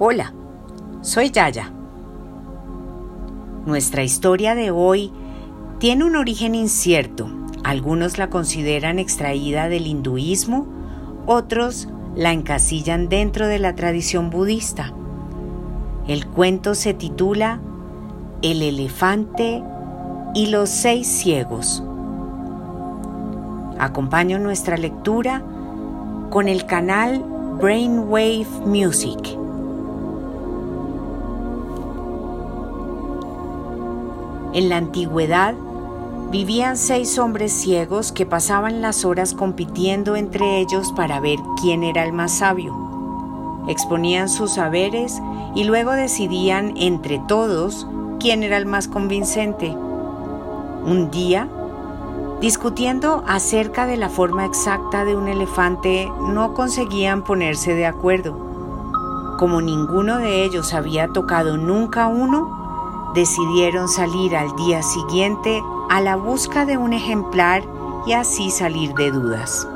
Hola, soy Yaya. Nuestra historia de hoy tiene un origen incierto. Algunos la consideran extraída del hinduismo, otros la encasillan dentro de la tradición budista. El cuento se titula El elefante y los seis ciegos. Acompaño nuestra lectura con el canal Brainwave Music. En la antigüedad vivían seis hombres ciegos que pasaban las horas compitiendo entre ellos para ver quién era el más sabio. Exponían sus saberes y luego decidían entre todos quién era el más convincente. Un día, discutiendo acerca de la forma exacta de un elefante, no conseguían ponerse de acuerdo. Como ninguno de ellos había tocado nunca uno, decidieron salir al día siguiente a la busca de un ejemplar y así salir de dudas.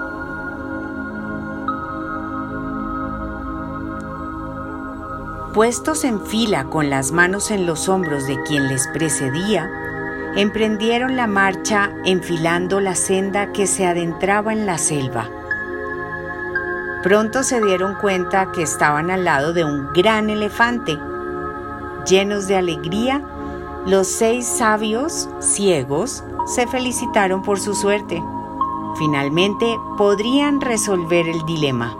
Puestos en fila con las manos en los hombros de quien les precedía, emprendieron la marcha enfilando la senda que se adentraba en la selva. Pronto se dieron cuenta que estaban al lado de un gran elefante Llenos de alegría, los seis sabios ciegos se felicitaron por su suerte. Finalmente podrían resolver el dilema.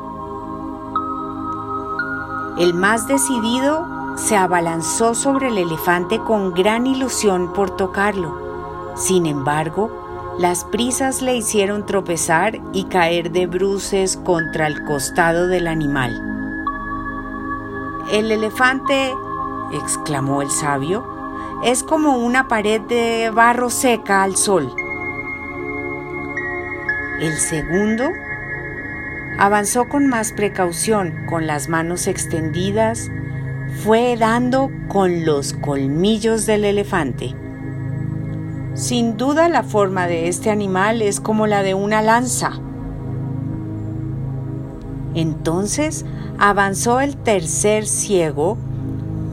El más decidido se abalanzó sobre el elefante con gran ilusión por tocarlo. Sin embargo, las prisas le hicieron tropezar y caer de bruces contra el costado del animal. El elefante exclamó el sabio, es como una pared de barro seca al sol. El segundo avanzó con más precaución, con las manos extendidas, fue dando con los colmillos del elefante. Sin duda la forma de este animal es como la de una lanza. Entonces avanzó el tercer ciego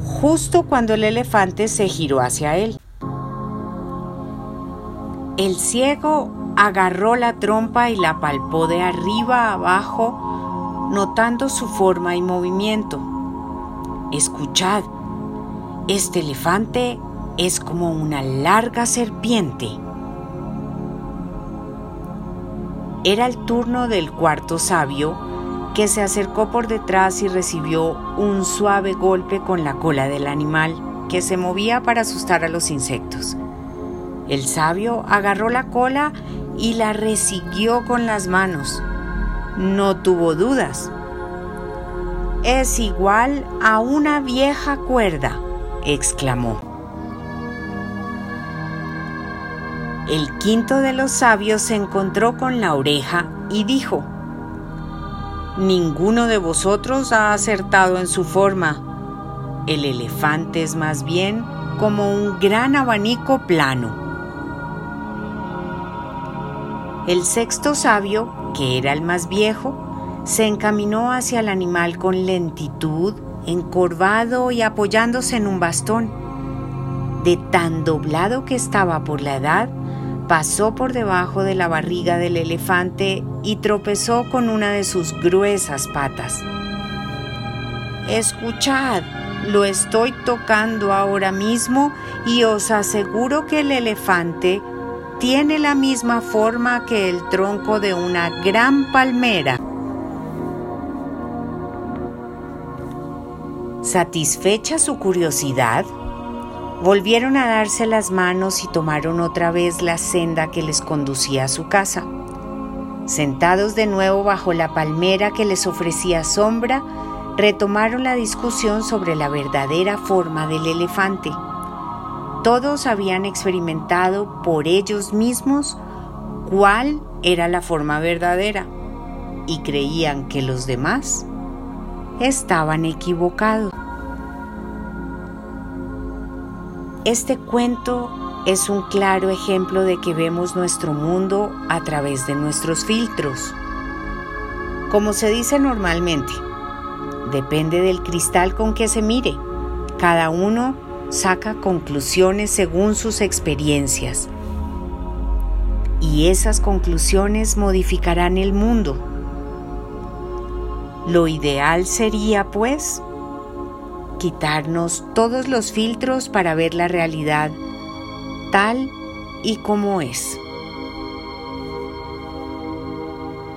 justo cuando el elefante se giró hacia él. El ciego agarró la trompa y la palpó de arriba a abajo, notando su forma y movimiento. Escuchad, este elefante es como una larga serpiente. Era el turno del cuarto sabio que se acercó por detrás y recibió un suave golpe con la cola del animal que se movía para asustar a los insectos. El sabio agarró la cola y la resiguió con las manos. No tuvo dudas. Es igual a una vieja cuerda, exclamó. El quinto de los sabios se encontró con la oreja y dijo, Ninguno de vosotros ha acertado en su forma. El elefante es más bien como un gran abanico plano. El sexto sabio, que era el más viejo, se encaminó hacia el animal con lentitud, encorvado y apoyándose en un bastón. De tan doblado que estaba por la edad, pasó por debajo de la barriga del elefante y tropezó con una de sus gruesas patas. Escuchad, lo estoy tocando ahora mismo y os aseguro que el elefante tiene la misma forma que el tronco de una gran palmera. Satisfecha su curiosidad, Volvieron a darse las manos y tomaron otra vez la senda que les conducía a su casa. Sentados de nuevo bajo la palmera que les ofrecía sombra, retomaron la discusión sobre la verdadera forma del elefante. Todos habían experimentado por ellos mismos cuál era la forma verdadera y creían que los demás estaban equivocados. Este cuento es un claro ejemplo de que vemos nuestro mundo a través de nuestros filtros. Como se dice normalmente, Depende del cristal con que se mire. Cada uno saca conclusiones según sus experiencias. Y esas conclusiones modificarán el mundo. Lo ideal sería, pues, quitarnos todos los filtros para ver la realidad tal y como es.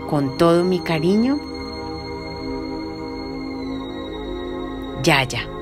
Con todo mi cariño, Yaya.